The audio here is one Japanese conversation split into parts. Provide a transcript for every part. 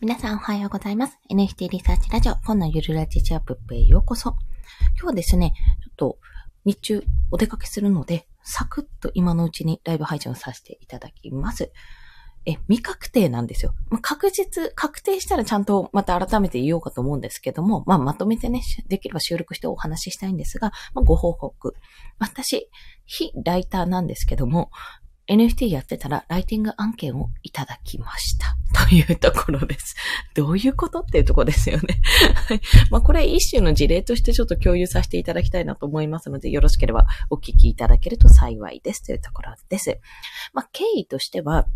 皆さんおはようございます。NFT リサーチラジオ、本のゆるラジチアップへようこそ。今日はですね、ちょっと日中お出かけするので、サクッと今のうちにライブ配信をさせていただきます。え、未確定なんですよ。まあ確実、確定したらちゃんとまた改めて言おうかと思うんですけども、まあまとめてね、できれば収録してお話ししたいんですが、まあ、ご報告。私、非ライターなんですけども、NFT やってたらライティング案件をいただきました。というところです。どういうことっていうところですよね。はい。まあこれ一種の事例としてちょっと共有させていただきたいなと思いますので、よろしければお聞きいただけると幸いですというところです。まあ経緯としては、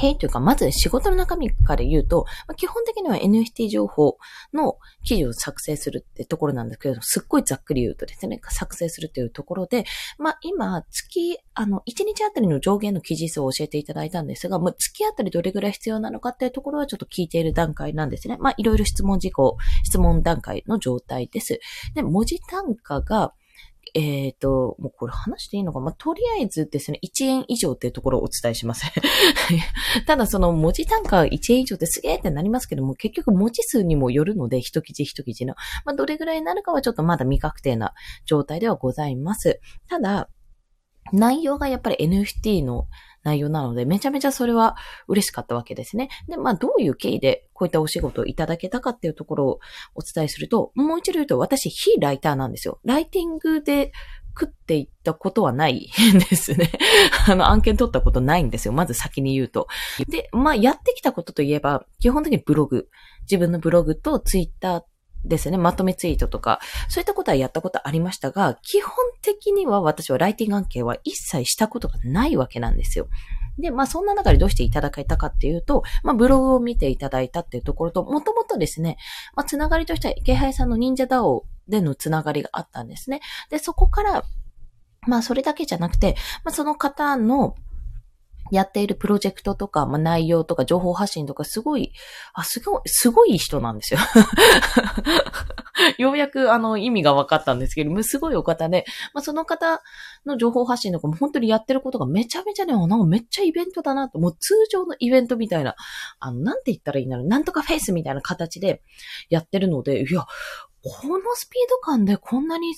経緯というか、まず仕事の中身から言うと、まあ、基本的には NFT 情報の記事を作成するってところなんですけど、すっごいざっくり言うとですね、作成するっていうところで、まあ今、月、あの、1日あたりの上限の記事数を教えていただいたんですが、まあ、月あたりどれぐらい必要なのかっていうところはちょっと聞いている段階なんですね。まあいろいろ質問事項、質問段階の状態です。で、文字単価が、えっ、と、もうこれ話していいのか？まあ、とりあえずですね、1円以上っていうところをお伝えします。ただその文字単価1円以上ってすげーってなりますけども、結局文字数にもよるので、一記事一記事の。まあ、どれぐらいになるかはちょっとまだ未確定な状態ではございます。ただ、内容がやっぱり NFT の内容なので、めちゃめちゃそれは嬉しかったわけですね。で、まあ、どういう経緯でこういったお仕事をいただけたかっていうところをお伝えすると、もう一度言うと、私、非ライターなんですよ。ライティングで食っていったことはないんですね。あの、案件取ったことないんですよ。まず先に言うと。で、まあ、やってきたことといえば、基本的にブログ。自分のブログとツイッターですね。まとめツイートとか、そういったことはやったことありましたが、基本的には私はライティング案件は一切したことがないわけなんですよ。で、まあそんな中でどうしていただけたかっていうと、まあブログを見ていただいたっていうところと、もともとですね、まあつながりとしては、池原さんの忍者ダオでのつながりがあったんですね。で、そこから、まあそれだけじゃなくて、まあその方の、やっているプロジェクトとか、まあ、内容とか情報発信とかすごい、あ、すごい、すごい人なんですよ。ようやくあの意味が分かったんですけど、すごいお方で、まあ、その方の情報発信とかも本当にやってることがめちゃめちゃね、なんかめっちゃイベントだなと、もう通常のイベントみたいな、あの、なんて言ったらいいんだろう、なんとかフェイスみたいな形でやってるので、いや、このスピード感でこんなに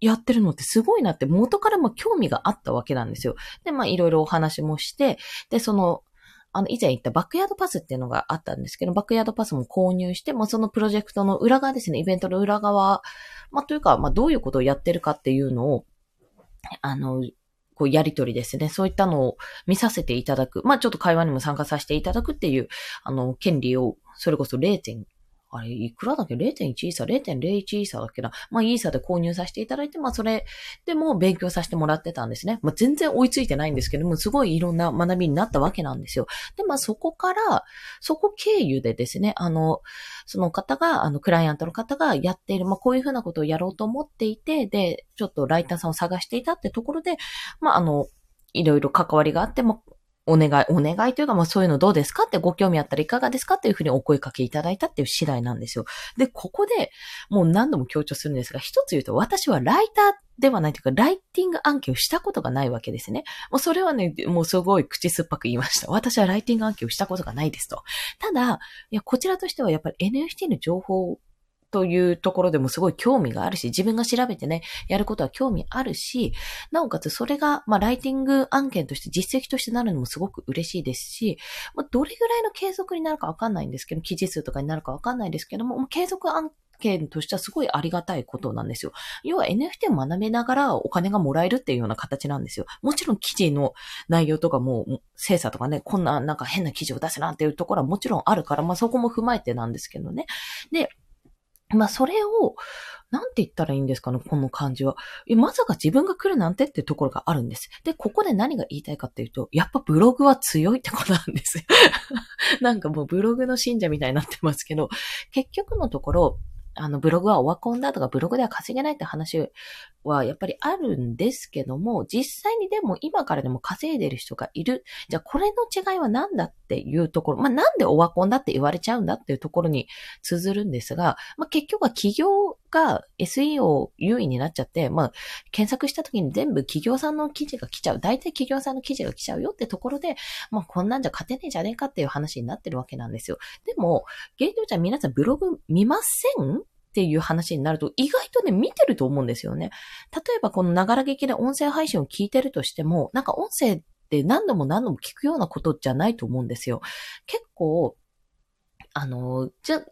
やってるのってすごいなって元からも興味があったわけなんですよ。で、まあいろいろお話もして、で、その、あの、以前言ったバックヤードパスっていうのがあったんですけど、バックヤードパスも購入して、もうそのプロジェクトの裏側ですね、イベントの裏側、まあというか、まあどういうことをやってるかっていうのを、あの、こうやりとりですね。そういったのを見させていただく。まあちょっと会話にも参加させていただくっていう、あの、権利を、それこそ 0. あれ、いくらだっけ ?0.1 イーサー、0.01イーサーだっけな？まあ、イーサーで購入させていただいて、まあ、それでも勉強させてもらってたんですね。まあ、全然追いついてないんですけども、すごいいろんな学びになったわけなんですよ。で、まあ、そこから、そこ経由でですね、あの、その方が、あの、クライアントの方がやっている、まあ、こういうふうなことをやろうと思っていて、で、ちょっとライターさんを探していたってところで、まあ、あの、いろいろ関わりがあって、まあ、お願い、お願いというか、まあそういうのどうですかってご興味あったらいかがですかっていうふうにお声かけいただいたっていう次第なんですよ。で、ここでもう何度も強調するんですが、一つ言うと私はライターではないというか、ライティング案件をしたことがないわけですね。もうそれはね、もうすごい口酸っぱく言いました。私はライティング案件をしたことがないですと。ただ、いや、こちらとしてはやっぱり NFT の情報というところでもすごい興味があるし、自分が調べてね、やることは興味あるし、なおかつそれが、まあ、ライティング案件として実績としてなるのもすごく嬉しいですし、まあ、どれぐらいの継続になるかわかんないんですけど、記事数とかになるかわかんないですけども、継続案件としてはすごいありがたいことなんですよ。要は NFT を学べながらお金がもらえるっていうような形なんですよ。もちろん記事の内容とかも、精査とかね、こんななんか変な記事を出せなんていうところはもちろんあるから、まあそこも踏まえてなんですけどね。で、まあ、それを、なんて言ったらいいんですかね、この感じは。まさか自分が来るなんてっていうところがあるんです。で、ここで何が言いたいかっていうと、やっぱブログは強いってことなんですよ。なんかもうブログの信者みたいになってますけど、結局のところ、あの、ブログはオワコンだとか、ブログでは稼げないって話はやっぱりあるんですけども、実際にでも今からでも稼いでる人がいる。じゃあこれの違いは何だっていうところ、まあなんでオワコンだって言われちゃうんだっていうところに通ずるんですが、まあ結局は企業が SEO 優位になっちゃって、まあ、検索した時に全部企業さんの記事が来ちゃう。大体企業さんの記事が来ちゃうよってところで、まあ、こんなんじゃ勝てねえじゃねえかっていう話になってるわけなんですよ。でも、現状じゃ皆さんブログ見ませんっていう話になると、意外とね、見てると思うんですよね。例えばこのながら聴きで音声配信を聞いてるとしても、なんか音声って何度も何度も聞くようなことじゃないと思うんですよ。結構、あの、じゃ、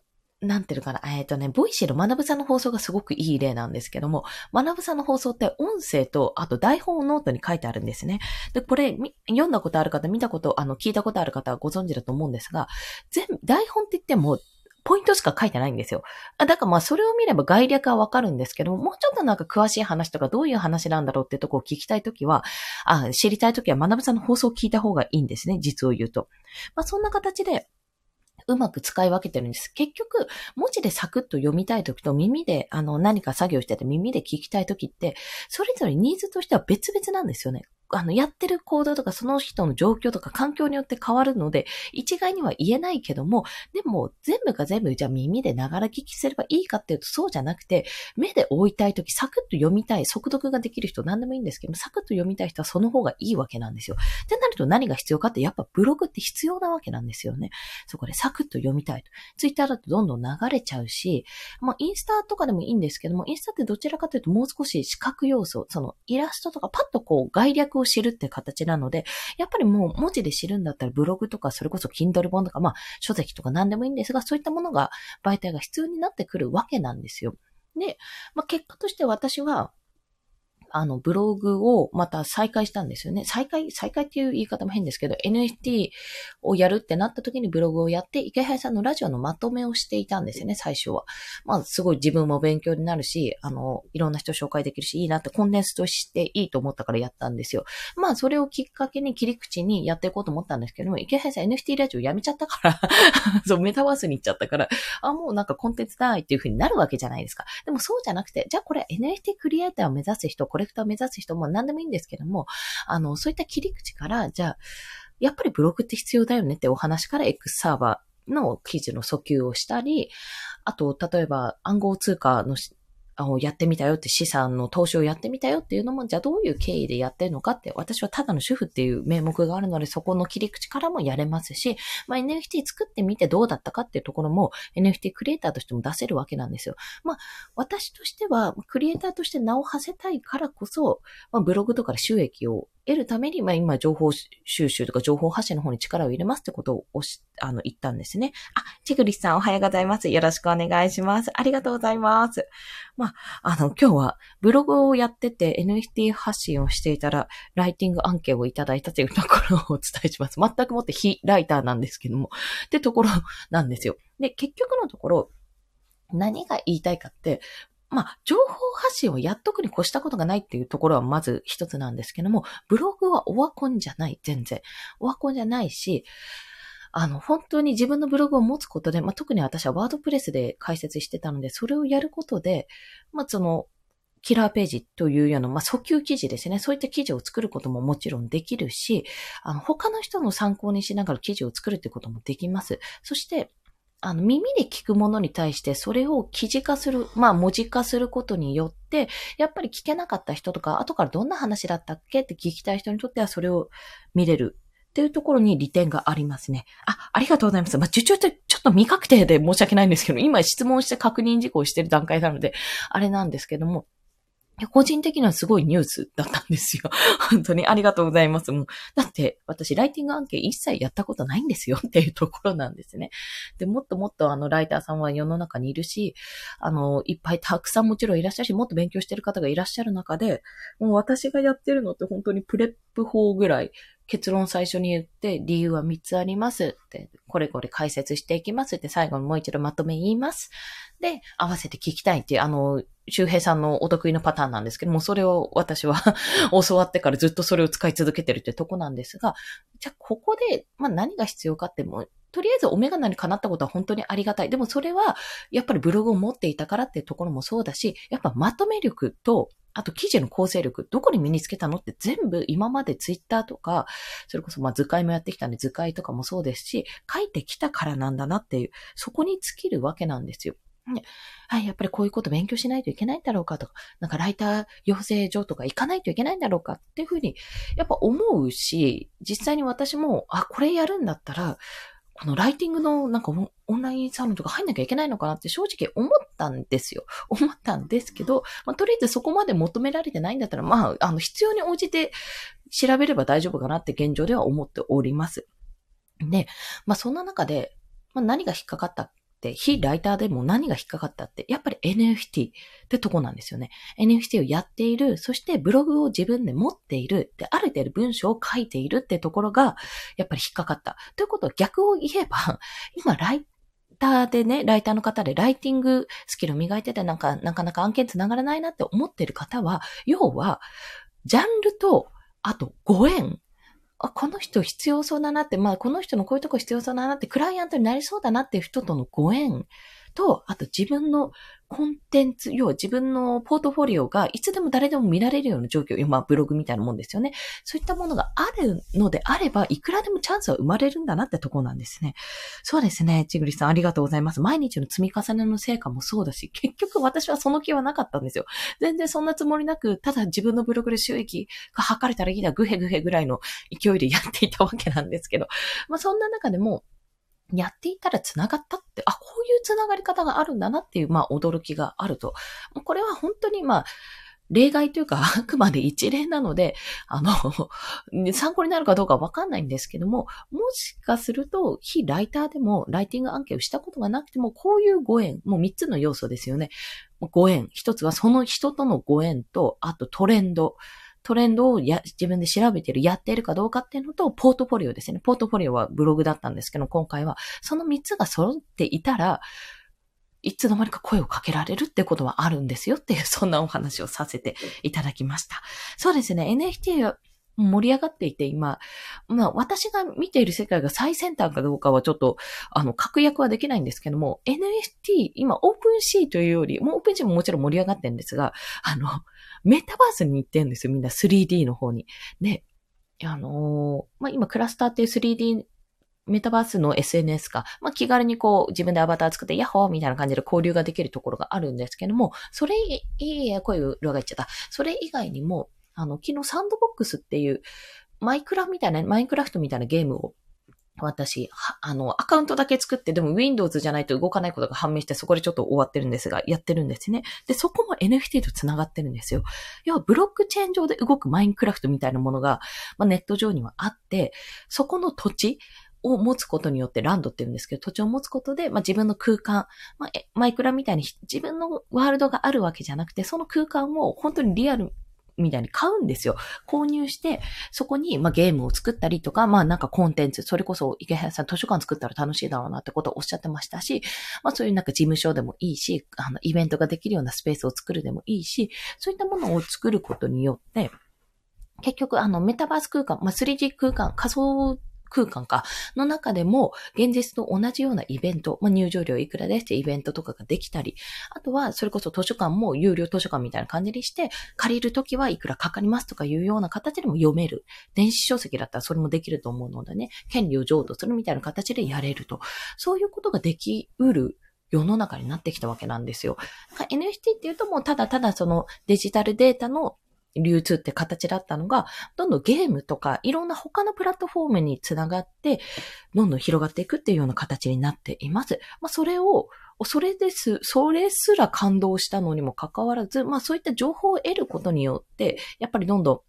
なんていうかな、えっ、ー、とね、 Voicy の学ぶさんの放送がすごくいい例なんですけども、学ぶさんの放送って音声と、あと台本をノートに書いてあるんですね。で、これ、読んだことある方、見たこと、あの、聞いたことある方はご存知だと思うんですが、全、台本って言っても、ポイントしか書いてないんですよ。だからまあそれを見れば概略はわかるんですけども、もうちょっとなんか詳しい話とかどういう話なんだろうってとこを聞きたいときは、あ、知りたいときは学さんの放送を聞いた方がいいんですね、実を言うと。まあそんな形で、うまく使い分けてるんです。結局、文字でサクッと読みたいときと耳で、あの、何か作業してて耳で聞きたいときって、それぞれニーズとしては別々なんですよね。あの、やってる行動とかその人の状況とか環境によって変わるので、一概には言えないけども、でも全部が全部じゃあ耳でながら聞きすればいいかっていうとそうじゃなくて、目で追いたいときサクッと読みたい、速読ができる人何でもいいんですけどもサクッと読みたい人はその方がいいわけなんですよ。ってなると何が必要かってやっぱブログって必要なわけなんですよね。そこでサクッと読みたいと。ツイッターだとどんどん流れちゃうし、まあインスタとかでもいいんですけども、インスタってどちらかというともう少し視覚要素、そのイラストとかパッとこう概略を知るって形なので、やっぱりもう文字で知るんだったらブログとか、それこそ Kindle 本とか、まあ書籍とか何でもいいんですが、そういったものが媒体が必要になってくるわけなんですよ。で、まあ結果として私は、あの、ブログをまた再開したんですよね。再開、再開っていう言い方も変ですけど、NFT をやるってなった時にブログをやって、池原さんのラジオのまとめをしていたんですよね、最初は。まあ、すごい自分も勉強になるし、あの、いろんな人紹介できるし、いいなってコンデンスとしていいと思ったからやったんですよ。まあ、それをきっかけに切り口にやっていこうと思ったんですけども、池原さん NFT ラジオやめちゃったから そう、メタバースに行っちゃったから、あ、もうなんかコンテンツないっていう風になるわけじゃないですか。でもそうじゃなくて、じゃあこれ NFT クリエイターを目指す人、コレクターを目指す人も何でもいいんですけども、あの、そういった切り口から、じゃあ、やっぱりブログって必要だよねってお話から X サーバーの記事の訴求をしたり、あと、例えば暗号通貨のをやってみたよって資産の投資をやってみたよっていうのも、じゃあどういう経緯でやってるのかって、私はただの主婦っていう名目があるので、そこの切り口からもやれますし、まあ、NFT 作ってみてどうだったかっていうところも NFT クリエイターとしても出せるわけなんですよ。まあ、私としては、クリエイターとして名を馳せたいからこそ、まあ、ブログとかで収益を得るために、まあ今情報収集とか情報発信の方に力を入れますってことをおし、あの、言ったんですね。あ、チグリスさんおはようございます。よろしくお願いします。ありがとうございます。まあ、あの、今日はブログをやってて NFT 発信をしていたら、ライティング案件をいただいたというところをお伝えします。全くもって非ライターなんですけども、ってところなんですよ。で、結局のところ、何が言いたいかって、まあ、情報発信をやっとくに越したことがないっていうところはまず一つなんですけども、ブログはオワコンじゃない、全然。オワコンじゃないし、あの、本当に自分のブログを持つことで、まあ、特に私はワードプレスで解説してたので、それをやることで、まあ、その、キラーページというような、まあ、訴求記事ですね。そういった記事を作ることももちろんできるし、あの、他の人の参考にしながら記事を作るってこともできます。そして、あの、耳で聞くものに対して、それを記事化する、まあ、文字化することによって、やっぱり聞けなかった人とか、後からどんな話だったっけって聞きたい人にとっては、それを見れるっていうところに利点がありますね。あ、ありがとうございます。まあ、ちょ、ちょっと、ちょっと未確定で申し訳ないんですけど、今質問して確認事項してる段階なので、あれなんですけども、個人的にはすごいニュースだったんですよ。本当にありがとうございます。もうだって、私、ライティング案件一切やったことないんですよっていうところなんですね。で、もっともっとあの、ライターさんは世の中にいるし、あの、いっぱいたくさんもちろんいらっしゃるし、もっと勉強してる方がいらっしゃる中で、もう私がやってるのって本当にプレップ法ぐらい、結論最初に言って、理由は3つありますって、これこれ解説していきますって最後にもう一度まとめ言います。で、合わせて聞きたいっていう、あの、周平さんのお得意のパターンなんですけども、それを私は 教わってからずっとそれを使い続けてるってとこなんですが、じゃあここで、まあ何が必要かっても、とりあえずオメガナにかなったことは本当にありがたい。でもそれは、やっぱりブログを持っていたからっていうところもそうだし、やっぱまとめ力と、あと記事の構成力、どこに身につけたのって全部今までツイッターとか、それこそまあ図解もやってきたんで図解とかもそうですし、書いてきたからなんだなっていう、そこに尽きるわけなんですよ。はい、やっぱりこういうこと勉強しないといけないんだろうかとか、なんかライター養成所とか行かないといけないんだろうかっていうふうに、やっぱ思うし、実際に私も、あ、これやるんだったら、あのライティングのなんかオンラインサロンとか入んなきゃいけないのかなって正直思ったんですよ。思ったんですけど、まあ、とりあえずそこまで求められてないんだったら、まあ、あの、必要に応じて調べれば大丈夫かなって現状では思っております。で、まあ、そんな中で、まあ、何が引っかかった、非ライターでも何が引っかかったって、やっぱり NFT ってとこなんですよね。NFT をやっている、そしてブログを自分で持っている、で、ある程度文章を書いているってところが、やっぱり引っかかった。ということは逆を言えば、今ライターでね、ライターの方でライティングスキルを磨いててなんか、なかなか案件つながらないなって思ってる方は、要は、ジャンルと、あと、ご縁あ、この人必要そうだなって、まあ、この人のこういうとこ必要そうだなって、クライアントになりそうだなっていう人とのご縁。と、あと自分のコンテンツ、要は自分のポートフォリオがいつでも誰でも見られるような状況、まあブログみたいなもんですよね。そういったものがあるのであれば、いくらでもチャンスは生まれるんだなってとこなんですね。そうですね。ちぐりさんありがとうございます。毎日の積み重ねの成果もそうだし、結局私はその気はなかったんですよ。全然そんなつもりなく、ただ自分のブログで収益が測れたらいいな、ぐへぐへぐらいの勢いでやっていたわけなんですけど、まあそんな中でも、やっていたら繋がったって、あ、こういう繋がり方があるんだなっていう、まあ、驚きがあると。これは本当に、まあ、例外というか、あくまで一例なので、あの、参考になるかどうかわかんないんですけども、もしかすると、非ライターでも、ライティング案件をしたことがなくても、こういうご縁、もう三つの要素ですよね。ご縁。一つはその人とのご縁と、あとトレンド。トレンドをや自分で調べてる、やっているかどうかっていうのと、ポートフォリオですね。ポートフォリオはブログだったんですけど、今回は、その3つが揃っていたら、いつの間にか声をかけられるってことはあるんですよっていう、そんなお話をさせていただきました。そうですね。NFT は盛り上がっていて、今、まあ私が見ている世界が最先端かどうかはちょっと、あの、確約はできないんですけども、NFT、今 OpenSea というより、もう OpenSea ももちろん盛り上がってるんですが、あの、メタバースに行ってるんですよ、みんな 3D の方に。で、あのー、まあ、今クラスターっていう 3D メタバースの SNS か、まあ、気軽にこう自分でアバター作ってヤッホーみたいな感じで交流ができるところがあるんですけども、それ、いいや、こういう裏が言っちゃった。それ以外にも、あの、昨日 Sandbox っていうマイクラみたいな、マインクラフトみたいなゲームを私、あの、アカウントだけ作って、でも Windows じゃないと動かないことが判明して、そこでちょっと終わってるんですが、やってるんですね。で、そこも NFT と繋がってるんですよ。要は、ブロックチェーン上で動くマインクラフトみたいなものが、まあ、ネット上にはあって、そこの土地、を持つことによって、ランドって言うんですけど、土地を持つことで、まあ、自分の空間、まあ、マイクラみたいに自分のワールドがあるわけじゃなくて、その空間を本当にリアルみたいに買うんですよ。購入して、そこに、まあ、ゲームを作ったりとか、まあ、なんかコンテンツ、それこそ池原さん図書館作ったら楽しいだろうなってことをおっしゃってましたし、まあ、そういうなんか事務所でもいいし、あの、イベントができるようなスペースを作るでもいいし、そういったものを作ることによって、結局、あの、メタバース空間、まあ、3D 空間、仮想空間か、の中でも、現実と同じようなイベント、まあ、入場料いくらですってイベントとかができたり、あとは、それこそ図書館も有料図書館みたいな感じにして、借りるときはいくらかかりますとかいうような形でも読める。電子書籍だったらそれもできると思うのでね、権利を譲渡するみたいな形でやれると。そういうことができうる世の中になってきたわけなんですよ。NFT っていうともうただただそのデジタルデータの流通って形だったのが、どんどんゲームとかいろんな他のプラットフォームにつながって、どんどん広がっていくっていうような形になっています。まあ、それを、それです、それすら感動したのにもかかわらず、まあそういった情報を得ることによって、やっぱりどんどん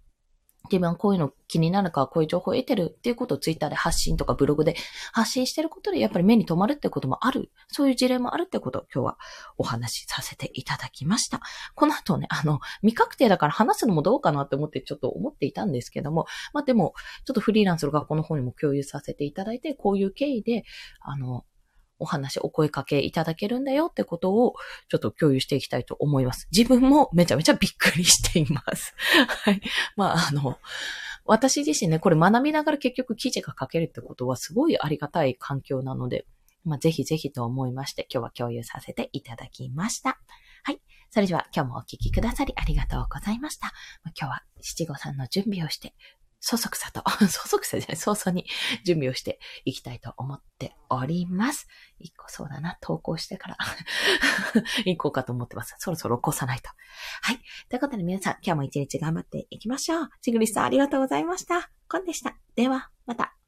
自分はこういうの気になるからこういう情報を得てるっていうことをツイッターで発信とかブログで発信してることでやっぱり目に留まるってこともある。そういう事例もあるってことを今日はお話しさせていただきました。この後ね、あの、未確定だから話すのもどうかなって思ってちょっと思っていたんですけども、まあでも、ちょっとフリーランスの学校の方にも共有させていただいて、こういう経緯で、あの、お話、お声かけいただけるんだよってことをちょっと共有していきたいと思います。自分もめちゃめちゃびっくりしています。はい。まあ、あの、私自身ね、これ学びながら結局記事が書けるってことはすごいありがたい環境なので、まあ、ぜひぜひと思いまして、今日は共有させていただきました。はい。それでは今日もお聞きくださりありがとうございました。今日は七五三の準備をして、そそくさと、そそくさじゃない、早々に準備をしていきたいと思っております。一個そうだな、投稿してから 行こうかと思ってます。そろそろ起こさないと。はい。ということで皆さん、今日も一日頑張っていきましょう。ちぐりさんありがとうございました。コンでした。では、また。